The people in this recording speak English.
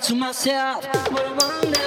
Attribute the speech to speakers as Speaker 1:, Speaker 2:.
Speaker 1: To myself, what a wonderful